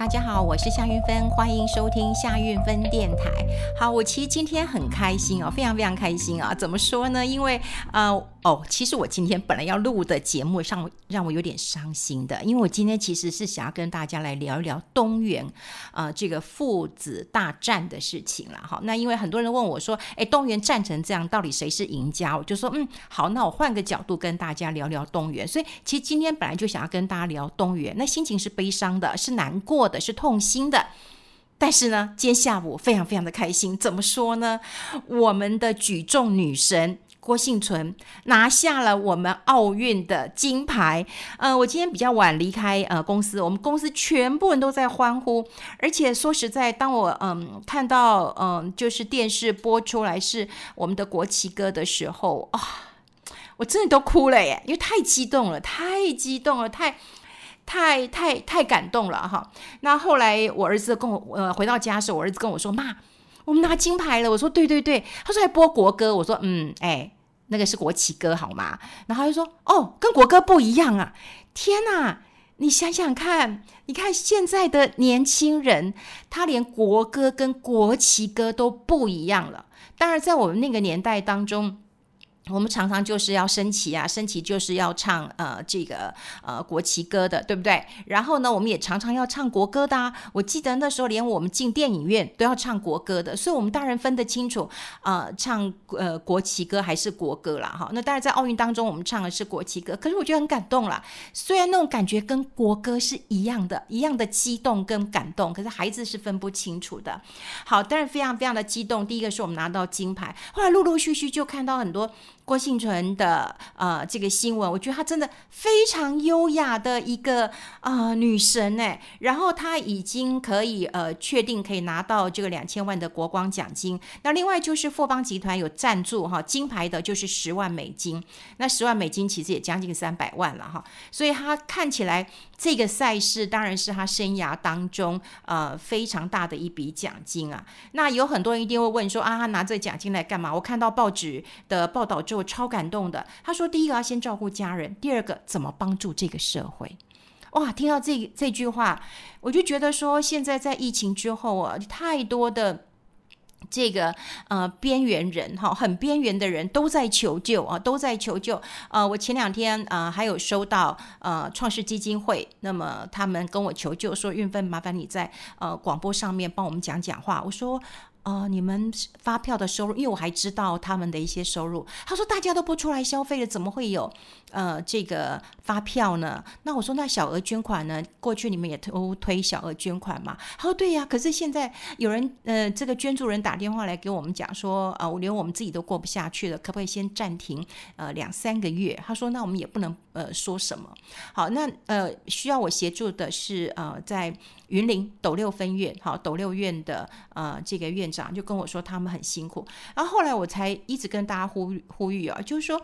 大家好，我是夏运芬，欢迎收听夏运芬电台。好，我其实今天很开心哦，非常非常开心啊！怎么说呢？因为呃哦，其实我今天本来要录的节目上让我有点伤心的，因为我今天其实是想要跟大家来聊一聊东元呃这个父子大战的事情了。好，那因为很多人问我说，哎，东元战成这样，到底谁是赢家？我就说，嗯，好，那我换个角度跟大家聊聊东元。所以其实今天本来就想要跟大家聊东元，那心情是悲伤的，是难过。的是痛心的，但是呢，今天下午非常非常的开心。怎么说呢？我们的举重女神郭幸存拿下了我们奥运的金牌。呃，我今天比较晚离开呃公司，我们公司全部人都在欢呼。而且说实在，当我嗯、看到嗯、就是电视播出来是我们的国旗歌的时候啊，我真的都哭了耶，因为太激动了，太激动了，太。太太太感动了哈！那后来我儿子跟我呃回到家的时候，我儿子跟我说：“妈，我们拿金牌了。”我说：“对对对。”他说：“还播国歌。”我说：“嗯，哎，那个是国旗歌好吗？”然后他就说：“哦，跟国歌不一样啊！天哪，你想想看，你看现在的年轻人，他连国歌跟国旗歌都不一样了。当然，在我们那个年代当中。”我们常常就是要升旗啊，升旗就是要唱呃这个呃国旗歌的，对不对？然后呢，我们也常常要唱国歌的啊。我记得那时候连我们进电影院都要唱国歌的，所以我们当然分得清楚，呃，唱呃国旗歌还是国歌啦。哈。那当然在奥运当中我们唱的是国旗歌，可是我觉得很感动啦。虽然那种感觉跟国歌是一样的，一样的激动跟感动，可是孩子是分不清楚的。好，当然非常非常的激动。第一个是我们拿到金牌，后来陆陆续续就看到很多。郭幸存的呃这个新闻，我觉得她真的非常优雅的一个啊、呃、女神哎，然后她已经可以呃确定可以拿到这个两千万的国光奖金。那另外就是富邦集团有赞助哈，金牌的就是十万美金，那十万美金其实也将近三百万了哈，所以她看起来这个赛事当然是他生涯当中呃非常大的一笔奖金啊。那有很多人一定会问说啊，他拿这奖金来干嘛？我看到报纸的报道之后。超感动的，他说：“第一个要先照顾家人，第二个怎么帮助这个社会。”哇，听到这这句话，我就觉得说，现在在疫情之后啊，太多的这个呃边缘人哈，很边缘的人都在求救啊，都在求救。呃，我前两天啊、还有收到呃创世基金会，那么他们跟我求救说：“运芬，麻烦你在呃广播上面帮我们讲讲话。”我说。呃，你们发票的收入，因为我还知道他们的一些收入。他说大家都不出来消费了，怎么会有呃这个发票呢？那我说那小额捐款呢？过去你们也都推小额捐款嘛？他说对呀，可是现在有人呃这个捐助人打电话来给我们讲说，呃，连我们自己都过不下去了，可不可以先暂停呃两三个月？他说那我们也不能呃说什么。好，那呃需要我协助的是呃在。云林斗六分院，好，斗六院的呃这个院长就跟我说，他们很辛苦。然后后来我才一直跟大家呼呼吁啊，就是说，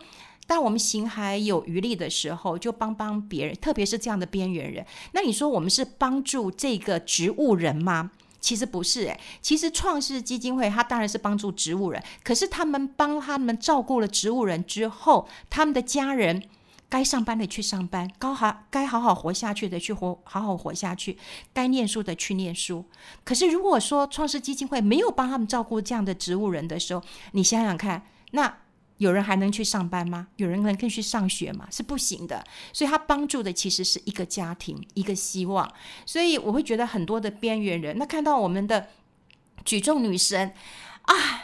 当我们行还有余力的时候，就帮帮别人，特别是这样的边缘人。那你说我们是帮助这个植物人吗？其实不是，诶，其实创世基金会他当然是帮助植物人，可是他们帮他们照顾了植物人之后，他们的家人。该上班的去上班，该好该好好活下去的去活，好好活下去；该念书的去念书。可是如果说创世基金会没有帮他们照顾这样的植物人的时候，你想想看，那有人还能去上班吗？有人能更去上学吗？是不行的。所以他帮助的其实是一个家庭，一个希望。所以我会觉得很多的边缘人，那看到我们的举重女神啊。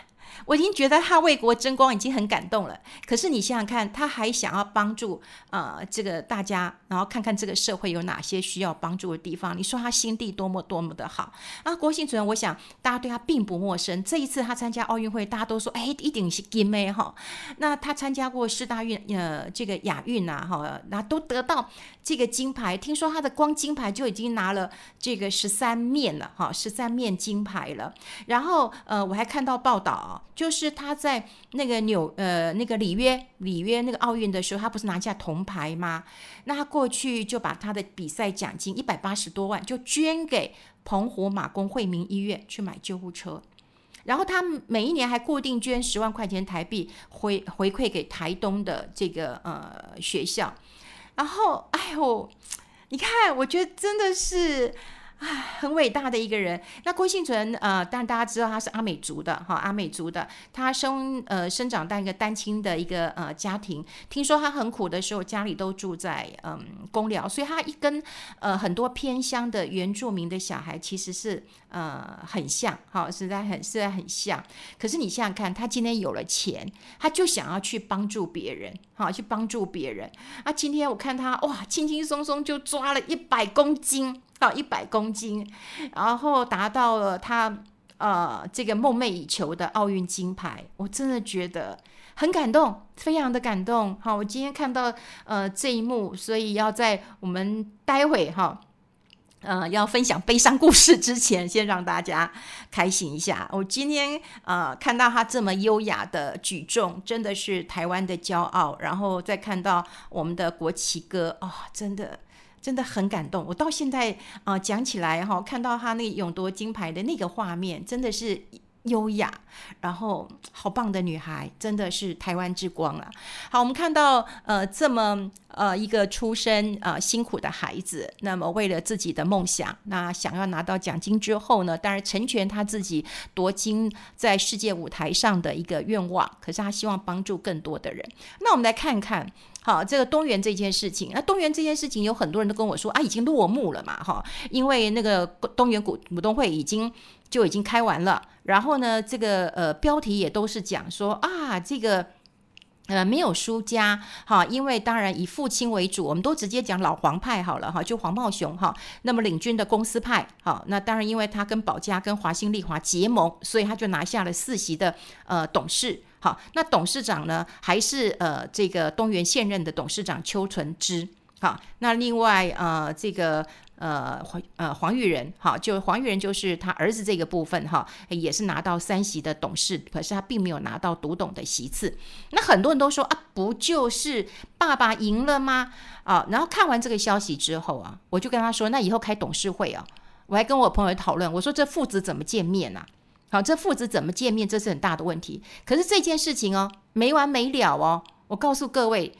我已经觉得他为国争光已经很感动了，可是你想想看，他还想要帮助呃这个大家，然后看看这个社会有哪些需要帮助的地方。你说他心地多么多么的好啊！郭婞淳，我想大家对他并不陌生。这一次他参加奥运会，大家都说哎，一定是金妹哈。那他参加过世大运呃这个亚运呐哈，那都得到这个金牌。听说他的光金牌就已经拿了这个十三面了哈，十三面金牌了。然后呃我还看到报道。就是他在那个纽呃那个里约里约那个奥运的时候，他不是拿下铜牌吗？那他过去就把他的比赛奖金一百八十多万就捐给澎湖马公惠民医院去买救护车，然后他每一年还固定捐十万块钱台币回回馈给台东的这个呃学校，然后哎呦，你看，我觉得真的是。很伟大的一个人。那郭幸存，呃，但大家知道他是阿美族的，哈，阿美族的，他生呃生长在一个单亲的一个呃家庭。听说他很苦的时候，家里都住在嗯公寮，所以他一跟呃很多偏乡的原住民的小孩其实是呃很像，哈，实在很实在很像。可是你想想看，他今天有了钱，他就想要去帮助别人，哈，去帮助别人。啊，今天我看他哇，轻轻松松就抓了一百公斤。到一百公斤，然后达到了他呃这个梦寐以求的奥运金牌，我真的觉得很感动，非常的感动。好，我今天看到呃这一幕，所以要在我们待会哈呃要分享悲伤故事之前，先让大家开心一下。我今天呃看到他这么优雅的举重，真的是台湾的骄傲。然后再看到我们的国旗歌，哦，真的。真的很感动，我到现在啊、讲起来哈，看到他那勇夺金牌的那个画面，真的是优雅，然后好棒的女孩，真的是台湾之光啊！好，我们看到呃这么呃一个出身、呃、辛苦的孩子，那么为了自己的梦想，那想要拿到奖金之后呢，当然成全他自己夺金在世界舞台上的一个愿望，可是他希望帮助更多的人。那我们来看看。好，这个东元这件事情，那东元这件事情有很多人都跟我说啊，已经落幕了嘛，哈，因为那个东元股股东会已经就已经开完了，然后呢，这个呃标题也都是讲说啊，这个呃没有输家，哈，因为当然以父亲为主，我们都直接讲老黄派好了，哈，就黄茂雄哈，那么领军的公司派，好，那当然因为他跟保家跟华新丽华结盟，所以他就拿下了四席的呃董事。好，那董事长呢？还是呃，这个东元现任的董事长邱纯之。好，那另外呃，这个呃黄呃黄玉仁，好，就黄玉仁就是他儿子这个部分哈，也是拿到三席的董事，可是他并没有拿到独董的席次。那很多人都说啊，不就是爸爸赢了吗？啊，然后看完这个消息之后啊，我就跟他说，那以后开董事会啊，我还跟我朋友讨论，我说这父子怎么见面啊？好，这父子怎么见面？这是很大的问题。可是这件事情哦，没完没了哦。我告诉各位，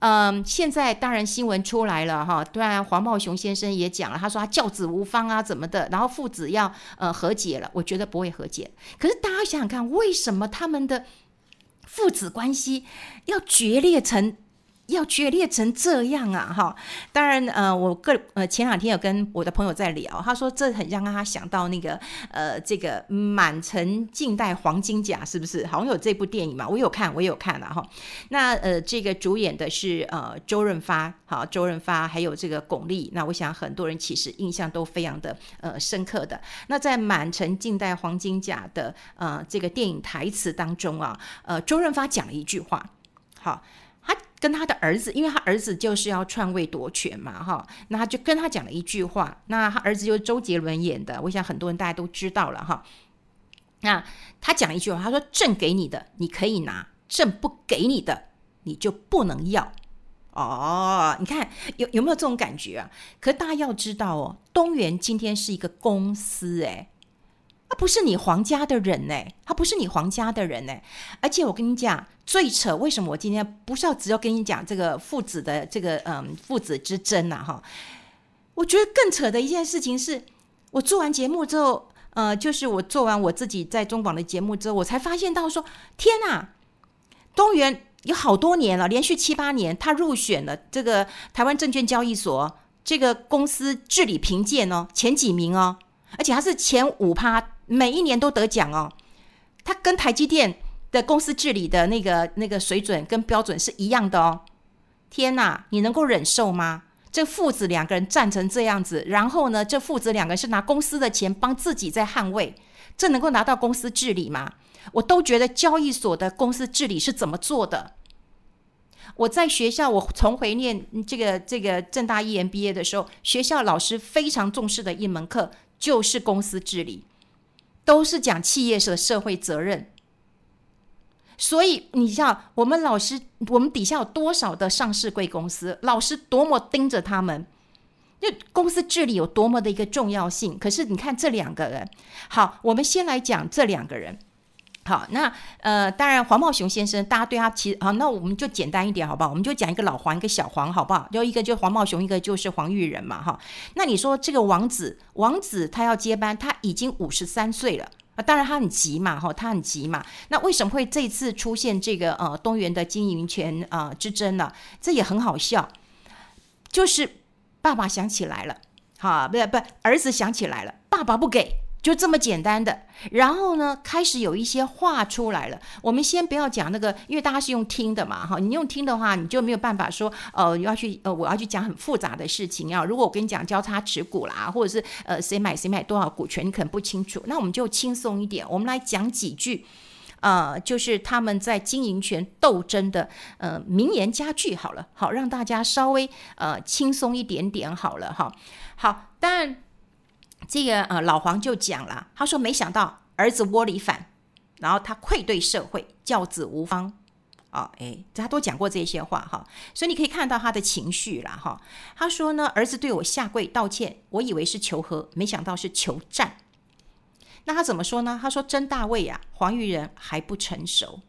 嗯，现在当然新闻出来了哈。当然，黄茂雄先生也讲了，他说他教子无方啊，怎么的？然后父子要呃和解了，我觉得不会和解。可是大家想想看，为什么他们的父子关系要决裂成？要决裂成这样啊，哈！当然，呃，我个呃前两天有跟我的朋友在聊，他说这很让他想到那个呃这个满城尽带黄金甲，是不是？好像有这部电影嘛，我有看，我有看了哈。那呃，这个主演的是呃周润发，好，周润发还有这个巩俐，那我想很多人其实印象都非常的呃深刻的。那在满城尽带黄金甲的呃这个电影台词当中啊，呃，周润发讲了一句话，好。跟他的儿子，因为他儿子就是要篡位夺权嘛，哈，那他就跟他讲了一句话。那他儿子就是周杰伦演的，我想很多人大家都知道了，哈。那他讲一句话，他说：“朕给你的你可以拿，朕不给你的你就不能要。”哦，你看有有没有这种感觉啊？可大家要知道哦，东元今天是一个公司，诶。他不是你皇家的人呢，他不是你皇家的人呢。而且我跟你讲，最扯，为什么我今天不是要只要跟你讲这个父子的这个嗯父子之争呐？哈，我觉得更扯的一件事情是，我做完节目之后，呃，就是我做完我自己在中广的节目之后，我才发现到说，天呐，东元有好多年了，连续七八年，他入选了这个台湾证券交易所这个公司治理评鉴哦，前几名哦，而且他是前五趴。每一年都得奖哦，他跟台积电的公司治理的那个那个水准跟标准是一样的哦。天哪，你能够忍受吗？这父子两个人战成这样子，然后呢，这父子两个人是拿公司的钱帮自己在捍卫，这能够拿到公司治理吗？我都觉得交易所的公司治理是怎么做的？我在学校，我重回念这个这个政大 EMBA 的时候，学校老师非常重视的一门课就是公司治理。都是讲企业社社会责任，所以你像我们老师，我们底下有多少的上市贵公司，老师多么盯着他们，就公司治理有多么的一个重要性。可是你看这两个人，好，我们先来讲这两个人，好，那呃，当然黄茂雄先生，大家对他其实好，那我们就简单一点好不好？我们就讲一个老黄，一个小黄，好不好？就一个就黄茂雄，一个就是黄玉仁嘛，哈。那你说这个王子，王子他要接班，他已经五十三岁了啊，当然他很急嘛，哈，他很急嘛。那为什么会这次出现这个呃东元的经营权啊、呃、之争呢？这也很好笑，就是爸爸想起来了，哈，不不，儿子想起来了，爸爸不给。就这么简单的，然后呢，开始有一些话出来了。我们先不要讲那个，因为大家是用听的嘛，哈，你用听的话，你就没有办法说，呃，要去，呃，我要去讲很复杂的事情啊。如果我跟你讲交叉持股啦，或者是呃，谁买谁买多少股权，你可能不清楚。那我们就轻松一点，我们来讲几句，呃，就是他们在经营权斗争的呃名言佳句好了，好让大家稍微呃轻松一点点好了哈。好，但。这个呃，老黄就讲了，他说没想到儿子窝里反，然后他愧对社会，教子无方，哦，哎，他都讲过这些话哈，所以你可以看到他的情绪了哈。他说呢，儿子对我下跪道歉，我以为是求和，没想到是求战。那他怎么说呢？他说真大卫呀，黄玉仁还不成熟，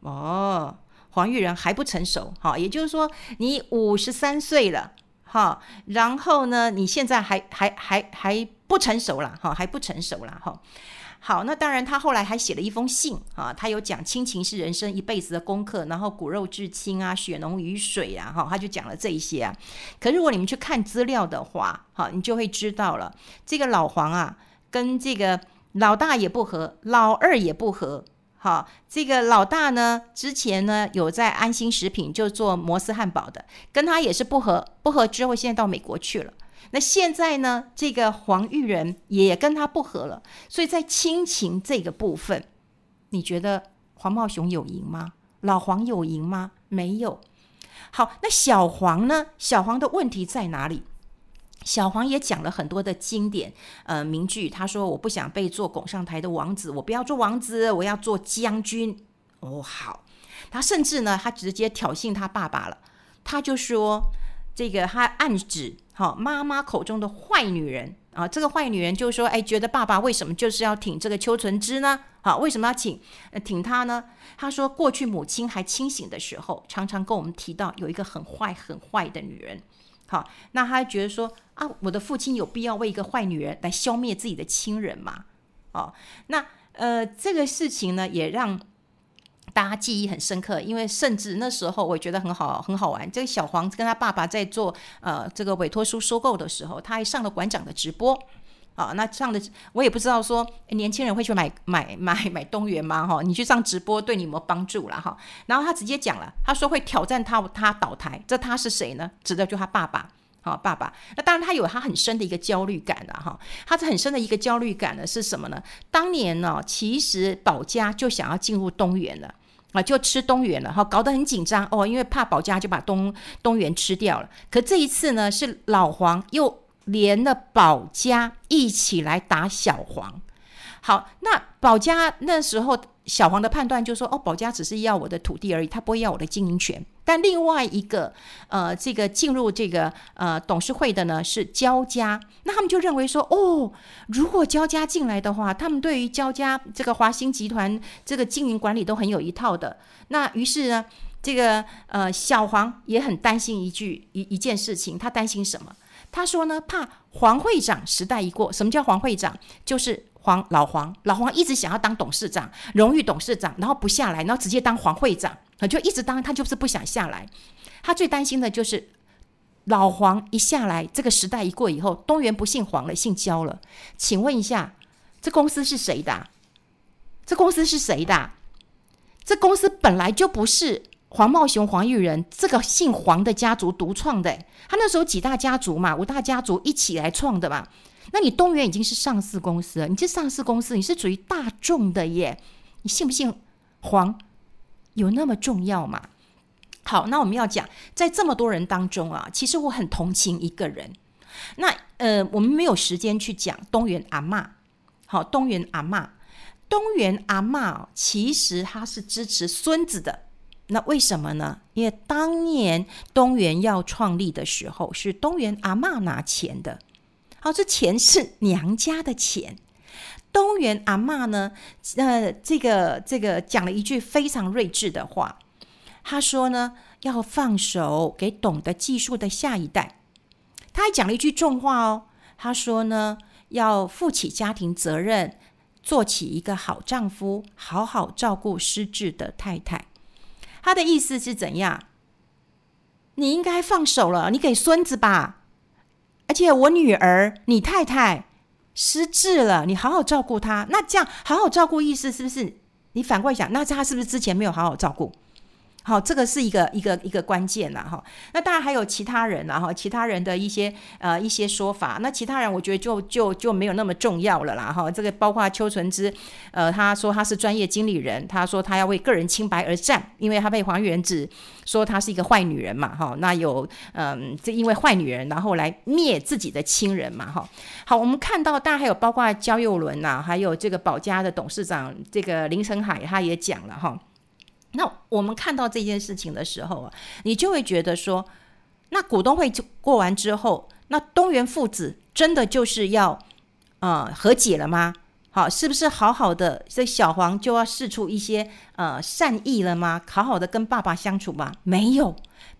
哦，黄玉仁还不成熟，哈，也就是说你五十三岁了。哈，然后呢，你现在还还还还不成熟了，哈，还不成熟了，哈。好，那当然，他后来还写了一封信啊，他有讲亲情是人生一辈子的功课，然后骨肉至亲啊，血浓于水啊，哈，他就讲了这一些啊。可如果你们去看资料的话，哈，你就会知道了，这个老黄啊，跟这个老大也不合，老二也不合。好，这个老大呢，之前呢有在安心食品就做摩斯汉堡的，跟他也是不合，不合之后现在到美国去了。那现在呢，这个黄玉仁也跟他不合了，所以在亲情这个部分，你觉得黄茂雄有赢吗？老黄有赢吗？没有。好，那小黄呢？小黄的问题在哪里？小黄也讲了很多的经典呃名句，他说：“我不想被做拱上台的王子，我不要做王子，我要做将军。”哦，好，他甚至呢，他直接挑衅他爸爸了，他就说：“这个他暗指好妈妈口中的坏女人啊，这个坏女人就说，哎，觉得爸爸为什么就是要挺这个邱纯枝呢？好，为什么要挺挺他呢？他说过去母亲还清醒的时候，常常跟我们提到有一个很坏很坏的女人。”好，那他觉得说啊，我的父亲有必要为一个坏女人来消灭自己的亲人吗？哦，那呃，这个事情呢，也让大家记忆很深刻，因为甚至那时候我觉得很好，很好玩。这个小黄跟他爸爸在做呃这个委托书收购的时候，他还上了馆长的直播。啊，那上的我也不知道说年轻人会去买买买买东元吗？哈，你去上直播对你有没有帮助了？哈，然后他直接讲了，他说会挑战他他倒台，这他是谁呢？指的就他爸爸，好爸爸。那当然他有他很深的一个焦虑感了哈，他是很深的一个焦虑感呢是什么呢？当年呢，其实宝佳就想要进入东元了啊，就吃东元了哈，搞得很紧张哦，因为怕保家就把东东元吃掉了。可这一次呢，是老黄又。连了保家一起来打小黄，好，那保家那时候小黄的判断就是说，哦，保家只是要我的土地而已，他不会要我的经营权。但另外一个，呃，这个进入这个呃董事会的呢是焦家，那他们就认为说，哦，如果焦家进来的话，他们对于焦家这个华兴集团这个经营管理都很有一套的。那于是呢，这个呃小黄也很担心一句一一件事情，他担心什么？他说呢，怕黄会长时代一过，什么叫黄会长？就是黄老黄，老黄一直想要当董事长，荣誉董事长，然后不下来，然后直接当黄会长，就一直当，他就是不想下来。他最担心的就是老黄一下来，这个时代一过以后，东元不姓黄了，姓焦了。请问一下，这公司是谁的？这公司是谁的？这公司本来就不是。黄茂雄、黄玉仁这个姓黄的家族独创的，他那时候几大家族嘛，五大家族一起来创的嘛。那你东元已经是上市公司了，你这上市公司你是属于大众的耶，你信不信黄有那么重要吗？好，那我们要讲，在这么多人当中啊，其实我很同情一个人。那呃，我们没有时间去讲东元阿嬷。好，东元阿嬷，东元阿嬷其实他是支持孙子的。那为什么呢？因为当年东元要创立的时候，是东元阿嬷拿钱的。好，这钱是娘家的钱。东元阿嬷呢，呃，这个这个讲了一句非常睿智的话，他说呢，要放手给懂得技术的下一代。他还讲了一句重话哦，他说呢，要负起家庭责任，做起一个好丈夫，好好照顾失智的太太。他的意思是怎样？你应该放手了，你给孙子吧。而且我女儿，你太太失智了，你好好照顾她。那这样好好照顾意思是不是？你反过来想，那她是不是之前没有好好照顾？好，这个是一个一个一个关键呐，哈。那当然还有其他人啦，哈，其他人的一些呃一些说法。那其他人我觉得就就就没有那么重要了啦，哈。这个包括邱纯之，呃，他说他是专业经理人，他说他要为个人清白而战，因为他被黄元子说他是一个坏女人嘛，哈。那有嗯，这因为坏女人然后来灭自己的亲人嘛，哈。好，我们看到当然还有包括焦佑伦呐，还有这个宝佳的董事长这个林成海，他也讲了哈。那我们看到这件事情的时候啊，你就会觉得说，那股东会就过完之后，那东元父子真的就是要呃和解了吗？好，是不是好好的这小黄就要试出一些呃善意了吗？好好的跟爸爸相处吗？没有，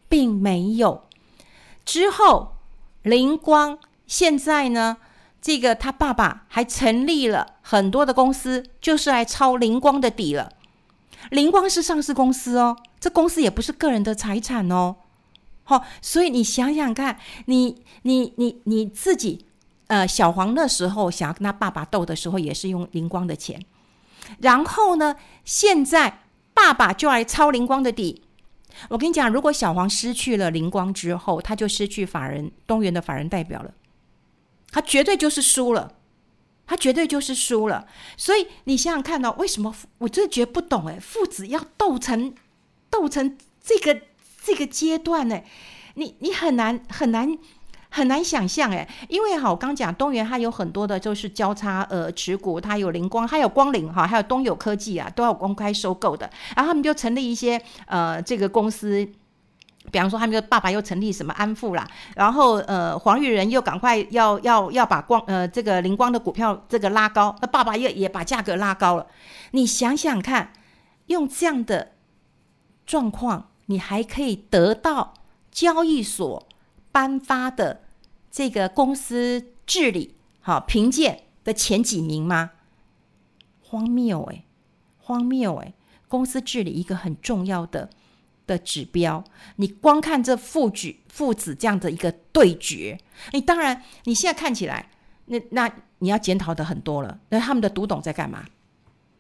并没有。之后灵光现在呢，这个他爸爸还成立了很多的公司，就是来抄灵光的底了。灵光是上市公司哦，这公司也不是个人的财产哦。好、哦，所以你想想看，你你你你自己，呃，小黄那时候想要跟他爸爸斗的时候，也是用灵光的钱。然后呢，现在爸爸就来抄灵光的底。我跟你讲，如果小黄失去了灵光之后，他就失去法人东元的法人代表了，他绝对就是输了。他绝对就是输了，所以你想想看到、哦、为什么我真的觉得不懂哎，父子要斗成斗成这个这个阶段呢？你你很难很难很难想象哎，因为哈，我刚讲东元它有很多的就是交叉呃持股，它有灵光，还有光临哈，还有东友科技啊，都要公开收购的，然后他们就成立一些呃这个公司。比方说，他们的爸爸又成立什么安富啦，然后呃，黄玉仁又赶快要要要把光呃这个灵光的股票这个拉高，那爸爸又也把价格拉高了。你想想看，用这样的状况，你还可以得到交易所颁发的这个公司治理好评鉴的前几名吗？荒谬诶，荒谬诶，公司治理一个很重要的。的指标，你光看这父举父子这样的一个对决，你当然你现在看起来，那那你要检讨的很多了。那他们的独董在干嘛？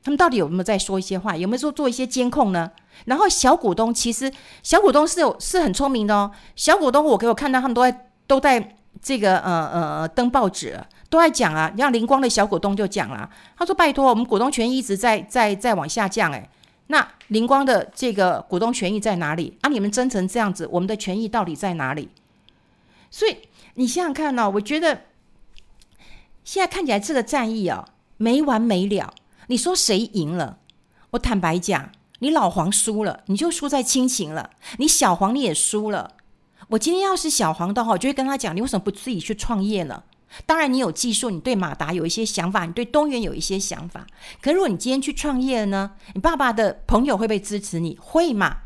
他们到底有没有在说一些话？有没有说做一些监控呢？然后小股东其实小股东是有是很聪明的哦。小股东我给我看到他们都在都在这个呃呃登报纸都在讲啊。像灵光的小股东就讲了，他说拜托我们股东权益一直在在在往下降诶。那灵光的这个股东权益在哪里？啊，你们争成这样子，我们的权益到底在哪里？所以你想想看呢、哦，我觉得现在看起来这个战役啊、哦，没完没了。你说谁赢了？我坦白讲，你老黄输了，你就输在亲情了；你小黄你也输了。我今天要是小黄的话，我就会跟他讲，你为什么不自己去创业呢？当然，你有技术，你对马达有一些想法，你对东元有一些想法。可如果你今天去创业了呢？你爸爸的朋友会不会支持你？会嘛？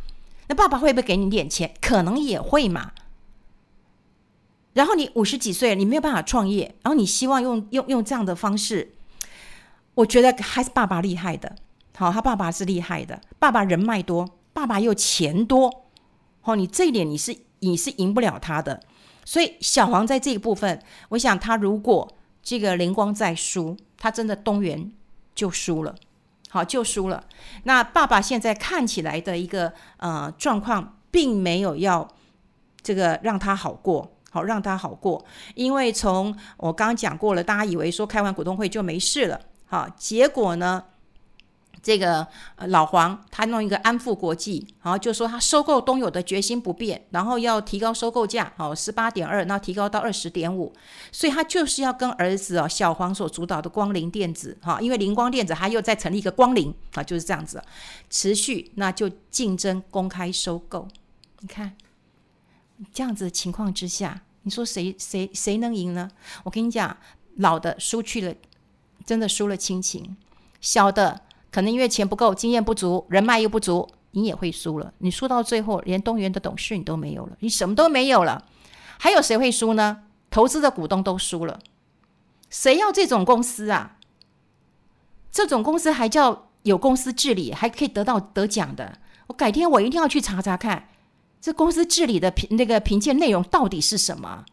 那爸爸会不会给你点钱？可能也会嘛。然后你五十几岁了，你没有办法创业，然后你希望用用用这样的方式，我觉得还是爸爸厉害的。好，他爸爸是厉害的，爸爸人脉多，爸爸又钱多。好，你这一点你是你是赢不了他的。所以小黄在这一部分，我想他如果这个灵光再输，他真的东元就输了，好，就输了。那爸爸现在看起来的一个呃状况，并没有要这个让他好过，好让他好过，因为从我刚刚讲过了，大家以为说开完股东会就没事了，好，结果呢？这个老黄他弄一个安富国际，然后就说他收购东友的决心不变，然后要提高收购价，哦，十八点二，那提高到二十点五，所以他就是要跟儿子哦小黄所主导的光临电子，哈，因为灵光电子他又再成立一个光临，啊，就是这样子，持续那就竞争公开收购，你看这样子的情况之下，你说谁谁谁能赢呢？我跟你讲，老的输去了。真的输了亲情。小的可能因为钱不够、经验不足、人脉又不足，你也会输了。你输到最后，连东元的董事你都没有了，你什么都没有了。还有谁会输呢？投资的股东都输了。谁要这种公司啊？这种公司还叫有公司治理，还可以得到得奖的。我改天我一定要去查查看，这公司治理的评那个评鉴内容到底是什么。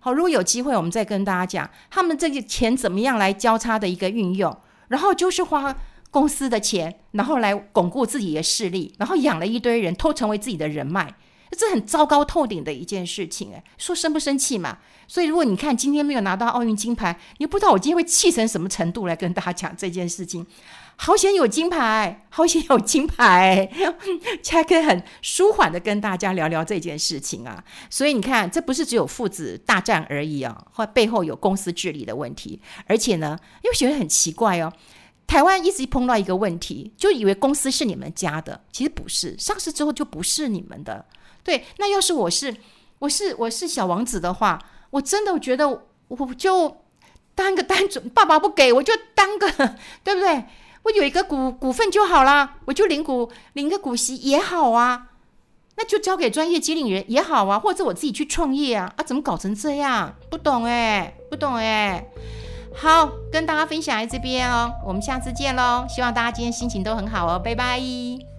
好，如果有机会，我们再跟大家讲他们这个钱怎么样来交叉的一个运用，然后就是花公司的钱，然后来巩固自己的势力，然后养了一堆人，都成为自己的人脉，这很糟糕透顶的一件事情。哎，说生不生气嘛？所以如果你看今天没有拿到奥运金牌，你不知道我今天会气成什么程度来跟大家讲这件事情。好险有金牌，好险有金牌，才可以很舒缓的跟大家聊聊这件事情啊。所以你看，这不是只有父子大战而已啊，或背后有公司治理的问题。而且呢，又觉得很奇怪哦，台湾一直碰到一个问题，就以为公司是你们家的，其实不是，上市之后就不是你们的。对，那要是我是我是我是小王子的话，我真的觉得我就当个单纯，爸爸不给我就当个，对不对？我有一个股股份就好啦，我就领股领个股息也好啊，那就交给专业经理人也好啊，或者我自己去创业啊，啊，怎么搞成这样？不懂哎，不懂哎。好，跟大家分享在这边哦，我们下次见喽，希望大家今天心情都很好哦，拜拜。